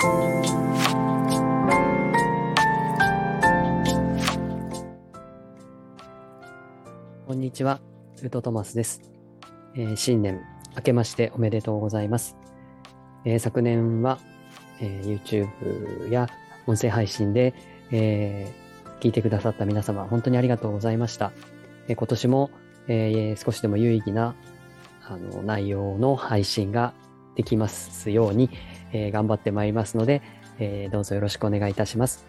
こんにちは、ウトトマスです、えー、新年明けましておめでとうございます。えー、昨年は、えー、YouTube や音声配信で、え聞いてくださった皆様、本当にありがとうございました。え今年も、え少しでも有意義なあの内容の配信ができますように、え頑張ってまいりますので、えどうぞよろしくお願いいたします。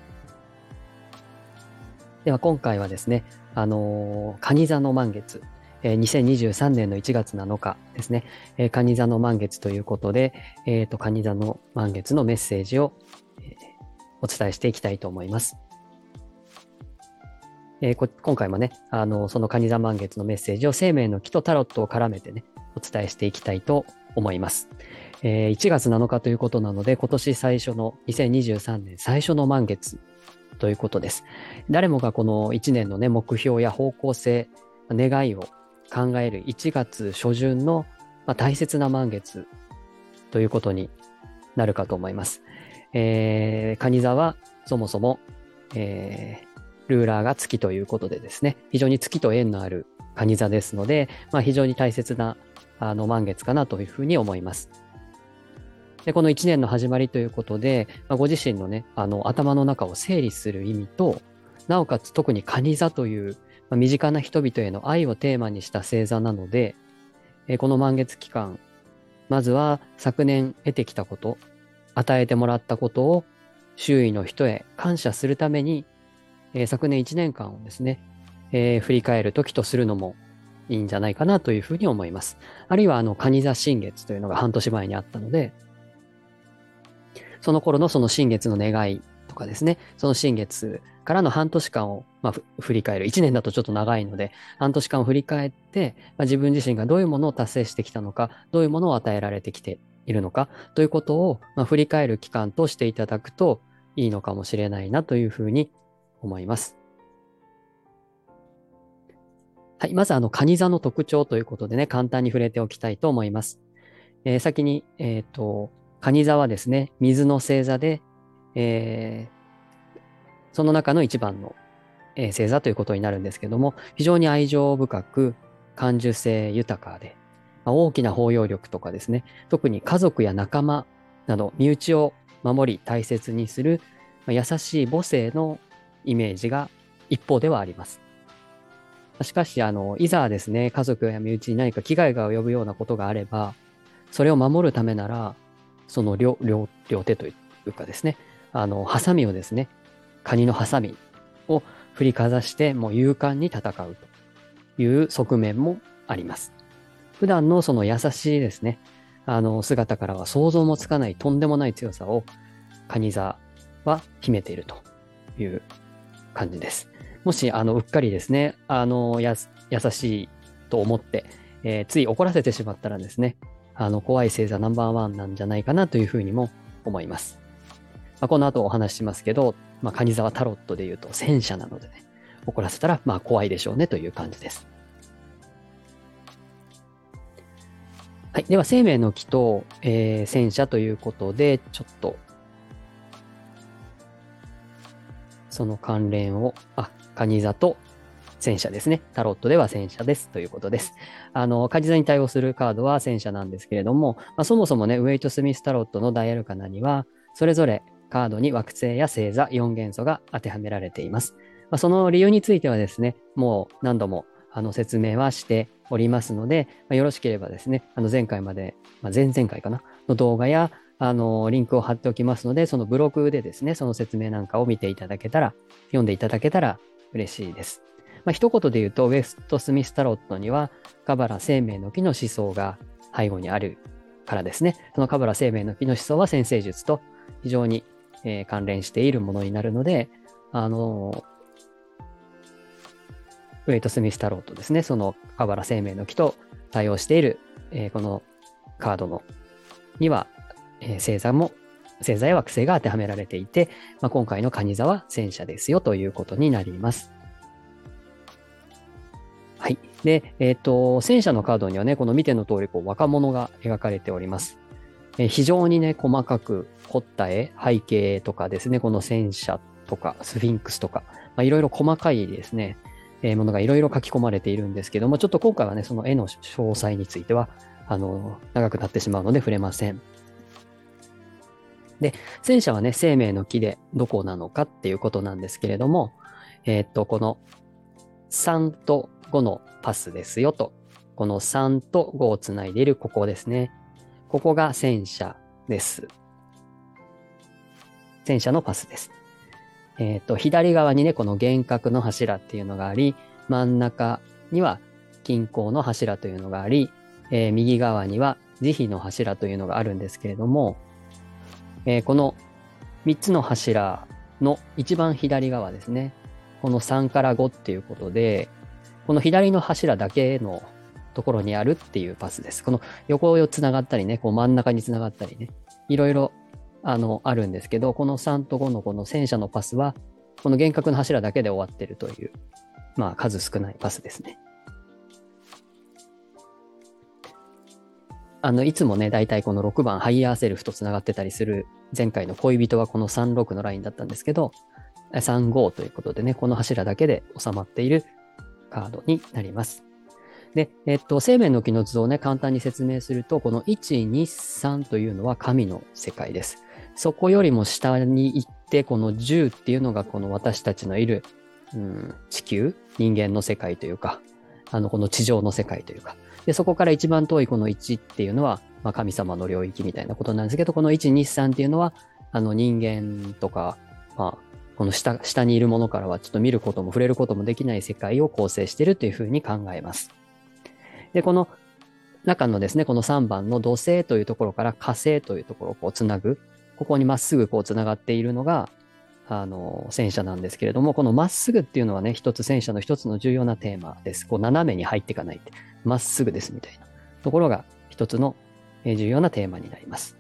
では今回はですね、あのー、蟹座の満月、えー、2023年の1月7日ですね、えー、蟹座の満月ということで、えっ、ー、と、蟹座の満月のメッセージを、えー、お伝えしていきたいと思います。えー、今回もね、あの、その蟹座満月のメッセージを生命の木とタロットを絡めてね、お伝えしていきたいと思います。え、1月7日ということなので、今年最初の2023年最初の満月ということです。誰もがこの1年のね、目標や方向性、願いを考える1月初旬の、まあ、大切な満月ということになるかと思います。えー、蟹座はそもそも、えー、ルーラーが月ということでですね、非常に月と縁のある蟹座ですので、まあ、非常に大切なあの満月かなというふうに思います。で、この1年の始まりということで、まあ、ご自身のね、あの、頭の中を整理する意味と、なおかつ特に蟹座という、まあ、身近な人々への愛をテーマにした星座なので、え、この満月期間、まずは昨年得てきたこと、与えてもらったことを周囲の人へ感謝するために、え、昨年1年間をですね、えー、振り返る時とするのもいいんじゃないかなというふうに思います。あるいは、あの、蟹座新月というのが半年前にあったので、その頃のその新月の願いとかですね、その新月からの半年間を、まあ、振り返る。1年だとちょっと長いので、半年間を振り返って、まあ、自分自身がどういうものを達成してきたのか、どういうものを与えられてきているのか、ということを、まあ、振り返る期間としていただくといいのかもしれないなというふうに思います。はい。まず、あの、カニ座の特徴ということでね、簡単に触れておきたいと思います。えー、先に、えっ、ー、と、蟹座はですね、水の星座で、えー、その中の一番の、え、星座ということになるんですけども、非常に愛情深く、感受性豊かで、まあ、大きな包容力とかですね、特に家族や仲間など、身内を守り大切にする、まあ、優しい母性のイメージが一方ではあります。しかし、あの、いざですね、家族や身内に何か危害が及ぶようなことがあれば、それを守るためなら、その両両両手というかですね、あの、ハサミをですね、カニのハサミを振りかざして、もう勇敢に戦うという側面もあります。普段のその優しいですね、あの、姿からは想像もつかないとんでもない強さを、カニ座は秘めているという感じです。もし、あの、うっかりですね、あの、や、優しいと思って、えー、つい怒らせてしまったらですね、あの、怖い星座ナンバーワンなんじゃないかなというふうにも思います。まあ、この後お話しますけど、まあ、カニ沢タロットで言うと戦車なのでね、怒らせたら、まあ、怖いでしょうねという感じです。はい。では、生命の木と、えー、戦車ということで、ちょっと、その関連を、あ、カニ座と戦車ですね。タロットでは戦車ですということです。あの、カジ座に対応するカードは戦車なんですけれども、まあ、そもそもね、ウェイト・スミス・タロットのダイアルカナには、それぞれカードに惑星や星座4元素が当てはめられています。まあ、その理由についてはですね、もう何度もあの説明はしておりますので、まあ、よろしければですね、あの前回まで、まあ、前々回かな、の動画や、あの、リンクを貼っておきますので、そのブログでですね、その説明なんかを見ていただけたら、読んでいただけたら嬉しいです。まあ、一言で言うと、ウェストスミスタロットには、カバラ生命の木の思想が背後にあるからですね。そのカバラ生命の木の思想は先生術と非常に、えー、関連しているものになるので、あのウェイト・スミス・タロットですね。そのカバラ生命の木と対応している、えー、このカードのには、えー、星座も、星座や惑星が当てはめられていて、まあ、今回のカニ座は戦車ですよということになります。はい。で、えっ、ー、と、戦車のカードにはね、この見ての通り、こう、若者が描かれております。えー、非常にね、細かく凝った絵、背景とかですね、この戦車とかスフィンクスとか、まあ、いろいろ細かいですね、えー、ものがいろいろ書き込まれているんですけども、ちょっと今回はね、その絵の詳細については、あの、長くなってしまうので触れません。で、戦車はね、生命の木でどこなのかっていうことなんですけれども、えー、っと、この3と5のパスですよと。この3と5をつないでいるここですね。ここが戦車です。戦車のパスです。えっ、と、左側にね、この幻覚の柱っていうのがあり、真ん中には均衡の柱というのがあり、えー、右側には慈悲の柱というのがあるんですけれども、えー、この3つの柱の一番左側ですね。この3から5っていうことで、この左の柱だけのところにあるっていうパスです。この横をつながったりね、こう真ん中につながったりね、いろいろあのあるんですけど、この3と5のこの戦車のパスは、この厳格の柱だけで終わってるという、まあ数少ないパスですね。あの、いつもね、大体この6番ハイヤーセルフと繋がってたりする前回の恋人はこの36のラインだったんですけど、35ということでね、この柱だけで収まっているカードになります。で、えっと、生命の木の図をね、簡単に説明すると、この1、2、3というのは神の世界です。そこよりも下に行って、この10っていうのがこの私たちのいる、うん、地球、人間の世界というか、あの、この地上の世界というか。で、そこから一番遠いこの1っていうのは、まあ、神様の領域みたいなことなんですけど、この1、2、3っていうのは、あの、人間とか、まあ、この下、下にいるものからはちょっと見ることも触れることもできない世界を構成しているというふうに考えます。で、この中のですね、この3番の土星というところから火星というところをこうつなぐ、ここにまっすぐこうつながっているのが、あの、戦車なんですけれども、このまっすぐっていうのはね、一つ戦車の一つの重要なテーマです。こう斜めに入っていかないって、まっすぐですみたいなところが一つの重要なテーマになります。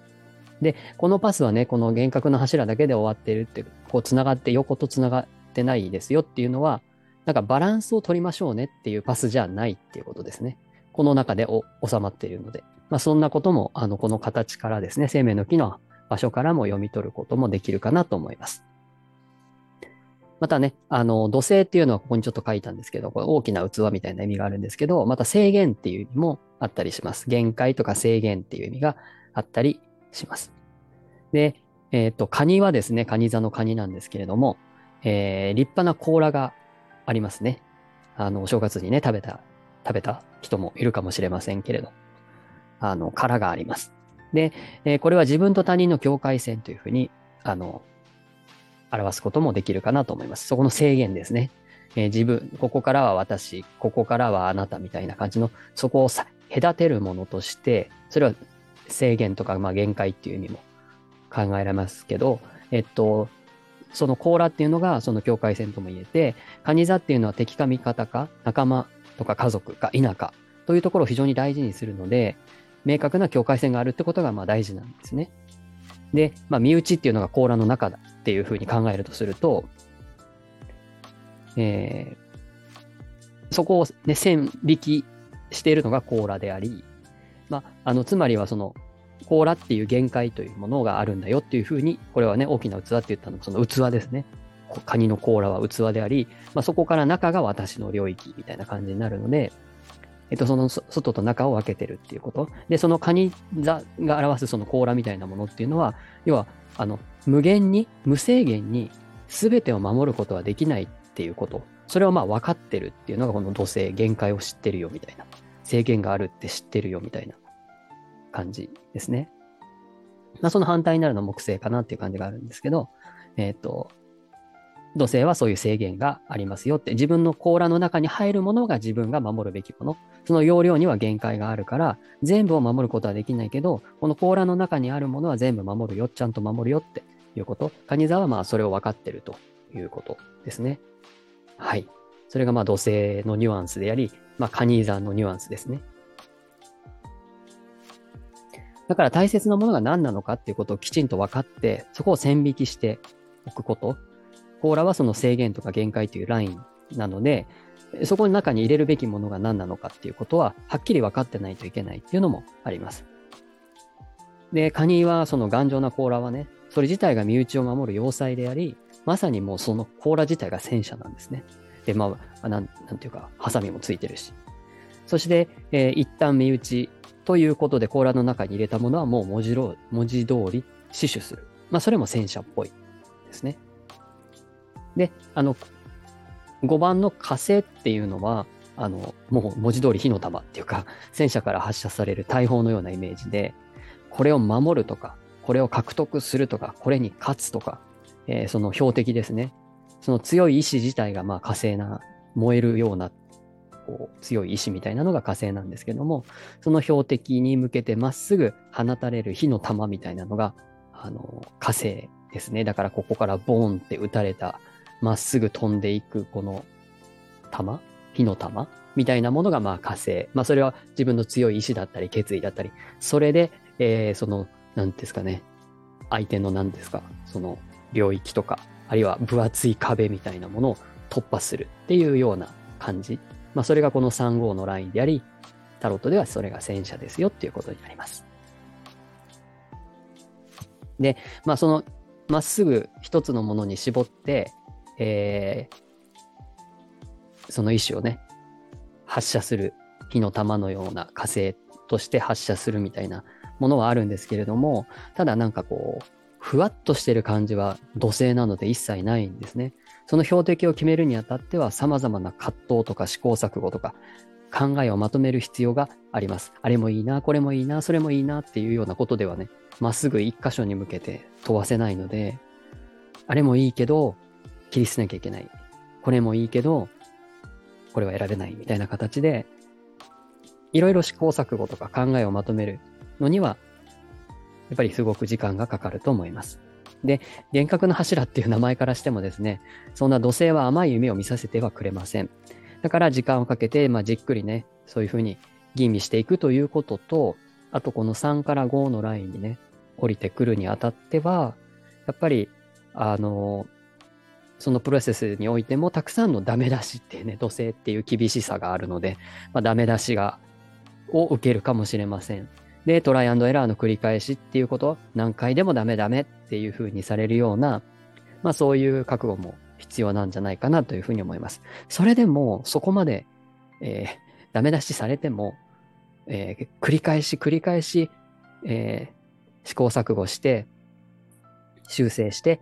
で、このパスはね、この幻覚の柱だけで終わってるって、こう繋がって横と繋がってないですよっていうのは、なんかバランスを取りましょうねっていうパスじゃないっていうことですね。この中で収まっているので。まあそんなことも、あの、この形からですね、生命の木の場所からも読み取ることもできるかなと思います。またね、あの、土星っていうのはここにちょっと書いたんですけど、これ大きな器みたいな意味があるんですけど、また制限っていう意味もあったりします。限界とか制限っていう意味があったりします。で、えっ、と、カニはですね、カニ座のカニなんですけれども、えー、立派な甲羅がありますね。あの、お正月にね、食べた、食べた人もいるかもしれませんけれど、あの、殻があります。で、えー、これは自分と他人の境界線というふうに、あの、表すこともできるかなと思います。そこの制限ですね。えー、自分、ここからは私、ここからはあなたみたいな感じの、そこを隔てるものとして、それは制限とか、まあ限界っていう意味も考えられますけど、えっと、その甲羅っていうのがその境界線とも言えて、カニ座っていうのは敵か味方か仲間とか家族か否かというところを非常に大事にするので、明確な境界線があるってことがまあ大事なんですね。で、まあ、身内っていうのが甲羅の中だっていうふうに考えるとすると、えー、そこをね、線引きしているのが甲羅であり、まあ、あの、つまりはその、甲羅っていう限界というものがあるんだよっていうふうに、これはね、大きな器って言ったのその器ですね。カニの甲羅は器であり、まあ、そこから中が私の領域みたいな感じになるので、えっと、その外と中を分けてるっていうこと。で、そのカニ座が表すその甲羅みたいなものっていうのは、要は、あの、無限に、無制限に全てを守ることはできないっていうこと。それをまあ分かってるっていうのがこの土星、限界を知ってるよみたいな。制限があるって知ってるよみたいな感じですね。まあ、その反対になるのは木星かなっていう感じがあるんですけど、えっ、ー、と、土星はそういう制限がありますよって、自分の甲羅の中に入るものが自分が守るべきもの。その容量には限界があるから、全部を守ることはできないけど、この甲羅の中にあるものは全部守るよ、ちゃんと守るよっていうこと。カニ座はまあそれを分かってるということですね。はい。それがまあ土星のニュアンスであり、まあカニ座のニュアンスですね。だから大切なものが何なのかっていうことをきちんと分かって、そこを線引きしておくこと。コーラはその制限とか限界というラインなので、そこの中に入れるべきものが何なのかっていうことは、はっきり分かってないといけないっていうのもあります。で、カニはその頑丈な甲羅はね、それ自体が身内を守る要塞であり、まさにもうその甲羅自体が戦車なんですね。で、まあ、なん、なんていうか、ハサミもついてるし。そして、えー、一旦身内ということで甲羅の中に入れたものはもう文字文字通り死守する。まあ、それも戦車っぽいですね。で、あの、5番の火星っていうのは、あの、もう文字通り火の玉っていうか、戦車から発射される大砲のようなイメージで、これを守るとか、これを獲得するとか、これに勝つとか、えー、その標的ですね。その強い意志自体がまあ火星な、燃えるようなこう強い意志みたいなのが火星なんですけども、その標的に向けてまっすぐ放たれる火の玉みたいなのが、あの、火星ですね。だからここからボーンって撃たれた、まっすぐ飛んでいくこの玉？火の玉？みたいなものがまあ火星。まあそれは自分の強い意志だったり決意だったり、それで、えー、その、なんですかね、相手の何ですか、その領域とか、あるいは分厚い壁みたいなものを突破するっていうような感じ。まあそれがこの3号のラインであり、タロットではそれが戦車ですよっていうことになります。で、まあそのまっすぐ一つのものに絞って、えー、その意思をね、発射する火の玉のような火星として発射するみたいなものはあるんですけれども、ただなんかこう、ふわっとしてる感じは土星なので一切ないんですね。その標的を決めるにあたっては様々な葛藤とか試行錯誤とか考えをまとめる必要があります。あれもいいな、これもいいな、それもいいなっていうようなことではね、まっすぐ一箇所に向けて問わせないので、あれもいいけど、切り捨てなきゃいけない。これもいいけど、これは得られないみたいな形で、いろいろ試行錯誤とか考えをまとめるのには、やっぱりすごく時間がかかると思います。で、幻覚の柱っていう名前からしてもですね、そんな土星は甘い夢を見させてはくれません。だから時間をかけて、まあ、じっくりね、そういうふうに吟味していくということと、あとこの3から5のラインにね、降りてくるにあたっては、やっぱり、あの、そのプロセスにおいてもたくさんのダメ出しっていうね、土星っていう厳しさがあるので、まあ、ダメ出しが、を受けるかもしれません。で、トライアンドエラーの繰り返しっていうこと、何回でもダメダメっていう風にされるような、まあそういう覚悟も必要なんじゃないかなというふうに思います。それでも、そこまで、えー、ダメ出しされても、えー、繰り返し繰り返し、えー、試行錯誤して、修正して、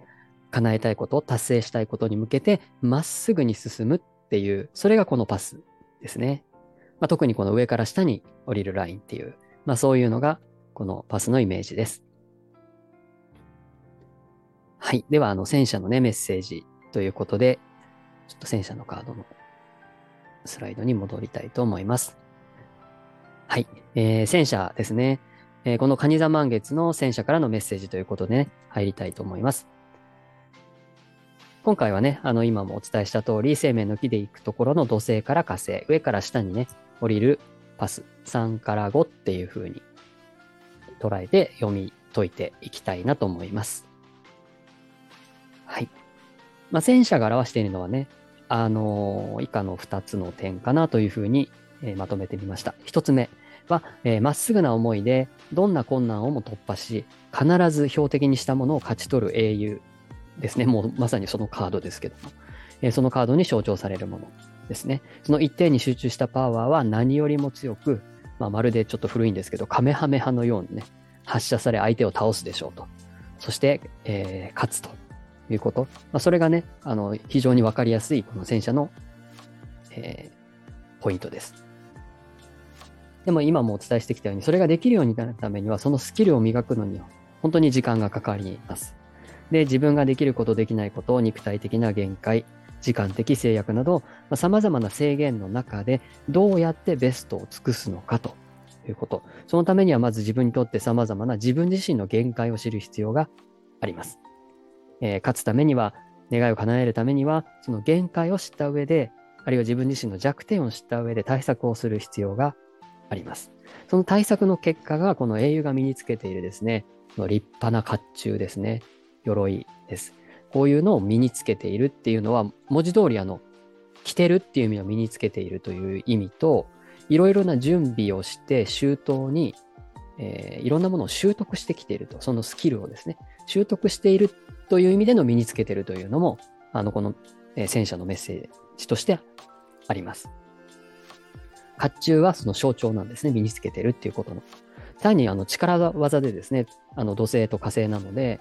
叶えたいこと、達成したいことに向けて、まっすぐに進むっていう、それがこのパスですね。まあ、特にこの上から下に降りるラインっていう、まあそういうのがこのパスのイメージです。はい。では、あの、戦車のね、メッセージということで、ちょっと戦車のカードのスライドに戻りたいと思います。はい。えー、戦車ですね。えー、このカニ座満月の戦車からのメッセージということで、ね、入りたいと思います。今回はね、あの、今もお伝えした通り、生命の木で行くところの土星から火星、上から下にね、降りるパス、3から5っていう風に捉えて読み解いていきたいなと思います。はい。まあ、戦車が表しているのはね、あのー、以下の2つの点かなという風に、えー、まとめてみました。1つ目は、えー、まっすぐな思いで、どんな困難をも突破し、必ず標的にしたものを勝ち取る英雄ですね。もうまさにそのカードですけども。えそのカードに象徴されるものですね。その一点に集中したパワーは何よりも強く、まあ、まるでちょっと古いんですけど、カメハメハのようにね、発射され相手を倒すでしょうと。そして、えー、勝つということ。まあ、それがね、あの、非常にわかりやすいこの戦車の、えー、ポイントです。でも今もお伝えしてきたように、それができるようになるためには、そのスキルを磨くのには、本当に時間がかかります。で、自分ができること、できないことを、肉体的な限界、時間的制約など、まあ、様々な制限の中で、どうやってベストを尽くすのかということ。そのためにはまず自分にとって様々な自分自身の限界を知る必要があります。えー、勝つためには、願いを叶えるためには、その限界を知った上で、あるいは自分自身の弱点を知った上で対策をする必要があります。その対策の結果が、この英雄が身につけているですね、の立派な甲冑ですね、鎧です。こういうのを身につけているっていうのは、文字通りあの、着てるっていう意味を身につけているという意味と、いろいろな準備をして周到に、えー、いろんなものを習得してきていると、そのスキルをですね、習得しているという意味での身につけているというのも、あの、この、えー、戦車のメッセージとしてあります。甲冑はその象徴なんですね。身につけてるっていうことの。単にあの力技でですね、あの土星と火星なので、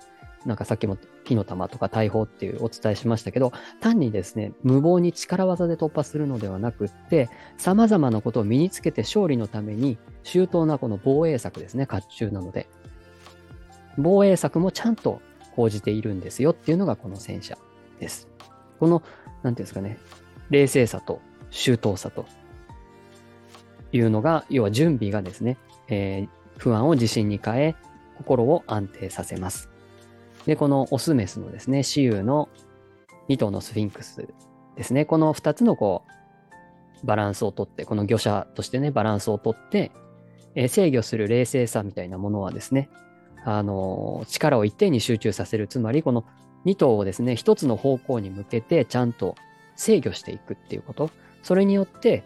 なんかさっきも火の玉とか大砲っていうお伝えしましたけど、単にですね、無謀に力技で突破するのではなくって、様々なことを身につけて勝利のために、周到なこの防衛策ですね、甲冑なので。防衛策もちゃんと講じているんですよっていうのがこの戦車です。この、なんていうんですかね、冷静さと周到さというのが、要は準備がですね、えー、不安を自信に変え、心を安定させます。で、このオスメスのですね、雌雄の2頭のスフィンクスですね。この2つのこう、バランスをとって、この魚者としてね、バランスをとって、えー、制御する冷静さみたいなものはですね、あのー、力を一定に集中させる。つまり、この2頭をですね、1つの方向に向けてちゃんと制御していくっていうこと。それによって、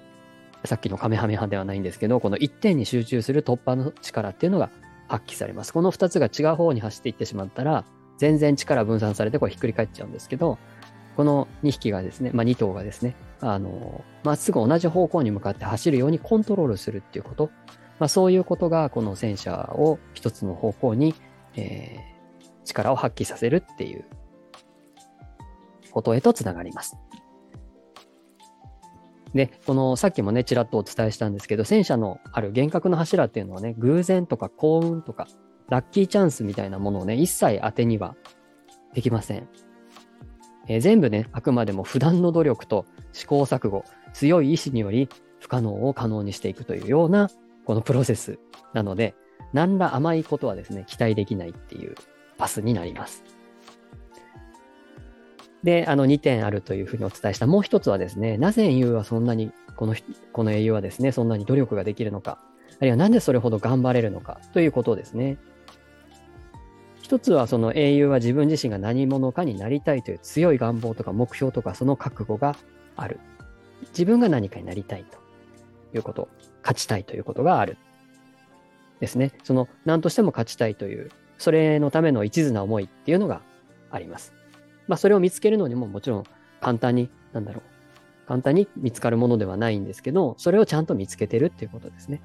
さっきのカメハメハではないんですけど、この一点に集中する突破の力っていうのが発揮されます。この2つが違う方に走っていってしまったら、全然力分散されてこうひっくり返っちゃうんですけど、この2匹がですね、まあ、2頭がですね、あの、まっすぐ同じ方向に向かって走るようにコントロールするっていうこと、まあ、そういうことがこの戦車を一つの方向に、えー、力を発揮させるっていうことへとつながります。で、このさっきもね、ちらっとお伝えしたんですけど、戦車のある幻覚の柱っていうのはね、偶然とか幸運とかラッキーチャンスみたいなものをね、一切当てにはできません。えー、全部ね、あくまでも普段の努力と試行錯誤、強い意志により不可能を可能にしていくというような、このプロセスなので、何ら甘いことはですね、期待できないっていうパスになります。で、あの2点あるというふうにお伝えした。もう一つはですね、なぜ英雄はそんなに、この、この英雄はですね、そんなに努力ができるのか、あるいはなんでそれほど頑張れるのかということですね。一つはその英雄は自分自身が何者かになりたいという強い願望とか目標とかその覚悟がある。自分が何かになりたいということ、勝ちたいということがある。ですね。その何としても勝ちたいという、それのための一途な思いっていうのがあります。まあそれを見つけるのにももちろん簡単に、なんだろう、簡単に見つかるものではないんですけど、それをちゃんと見つけてるっていうことですね。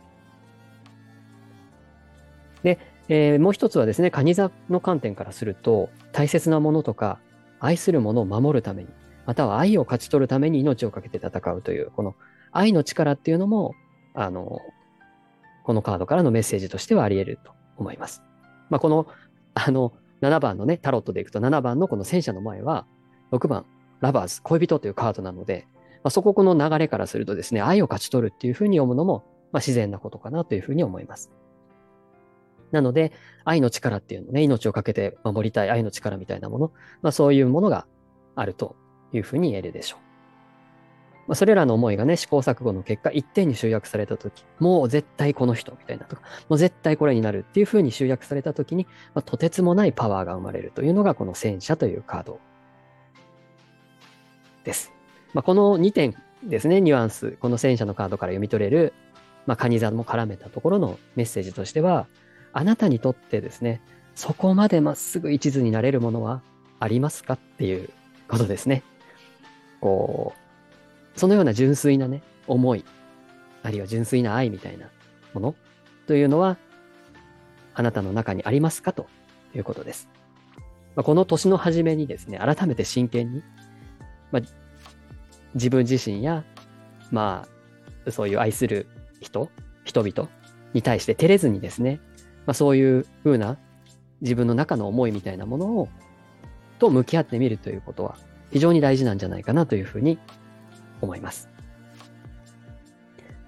で、えー、もう一つはですね、カニ座の観点からすると、大切なものとか、愛するものを守るために、または愛を勝ち取るために命を懸けて戦うという、この愛の力っていうのも、あの、このカードからのメッセージとしてはあり得ると思います。まあ、この、あの、7番のね、タロットでいくと7番のこの戦車の前は、6番、ラバーズ、恋人というカードなので、まあ、そここの流れからするとですね、愛を勝ち取るっていうふうに読むのも、まあ、自然なことかなというふうに思います。なので、愛の力っていうのね、命をかけて守りたい愛の力みたいなもの、まあそういうものがあるというふうに言えるでしょう。まあ、それらの思いがね、試行錯誤の結果、一点に集約されたとき、もう絶対この人みたいなとか、もう絶対これになるっていうふうに集約されたときに、まあ、とてつもないパワーが生まれるというのがこの戦車というカードです。まあ、この2点ですね、ニュアンス、この戦車のカードから読み取れる、まあ、カニ座も絡めたところのメッセージとしては、あなたにとってですね、そこまでまっすぐ一途になれるものはありますかっていうことですね。こう、そのような純粋なね、思い、あるいは純粋な愛みたいなものというのは、あなたの中にありますかということです。まあ、この年の初めにですね、改めて真剣に、まあ、自分自身や、まあ、そういう愛する人、人々に対して照れずにですね、まあ、そういうふうな自分の中の思いみたいなものを、と向き合ってみるということは非常に大事なんじゃないかなというふうに思います。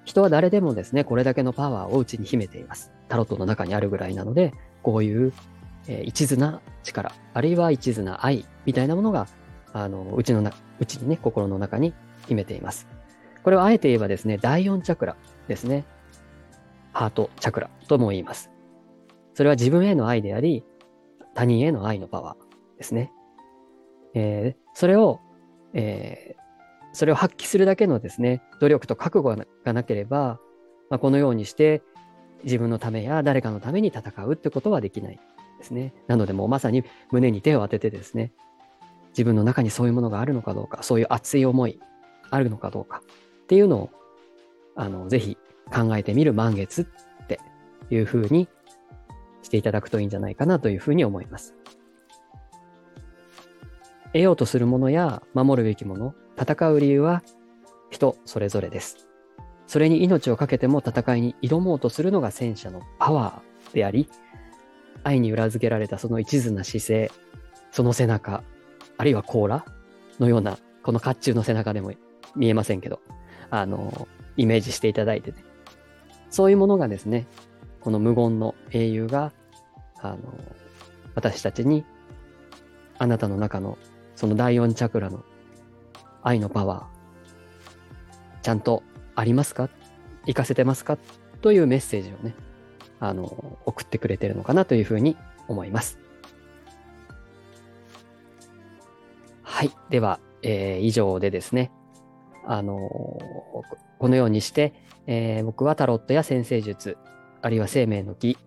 人は誰でもですね、これだけのパワーを内に秘めています。タロットの中にあるぐらいなので、こういう、えー、一途な力、あるいは一途な愛みたいなものが、あの、うちのな、うちにね、心の中に秘めています。これをあえて言えばですね、第4チャクラですね。ハートチャクラとも言います。それは自分への愛であり、他人への愛のパワーですね。えー、それを、えー、それを発揮するだけのですね、努力と覚悟がなければ、まあ、このようにして自分のためや誰かのために戦うってことはできない。ですね。なのでもうまさに胸に手を当ててですね、自分の中にそういうものがあるのかどうか、そういう熱い思いあるのかどうかっていうのを、あの、ぜひ考えてみる満月っていうふうにしていただくといいんじゃないかなというふうに思います。得ようとするものや守るべきもの、戦う理由は人それぞれです。それに命を懸けても戦いに挑もうとするのが戦車のパワーであり、愛に裏付けられたその一途な姿勢、その背中、あるいは甲羅のような、この甲冑の背中でも見えませんけど、あの、イメージしていただいてね。そういうものがですね、この無言の英雄が、あの、私たちに、あなたの中のその第四チャクラの愛のパワー、ちゃんとありますか？活かせてますか？というメッセージをね、あの、送ってくれてるのかなというふうに思います。はい。では、えー、以上でですね、あのこのようにして、えー、僕はタロットや先生術、あるいは生命の木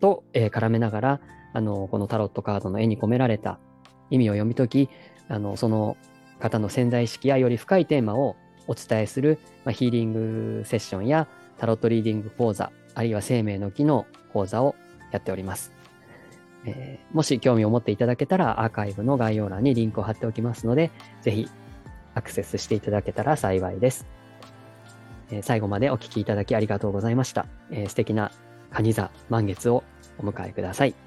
と、えー、絡めながら、あのこのタロットカードの絵に込められた意味を読み解き、あの、その方の潜在意識やより深いテーマをお伝えする、まあ、ヒーリングセッションやタロットリーディング講座、あるいは生命の機能講座をやっております。えー、もし興味を持っていただけたらアーカイブの概要欄にリンクを貼っておきますので、ぜひアクセスしていただけたら幸いです。えー、最後までお聴きいただきありがとうございました。えー、素敵な蟹座満月をお迎えください。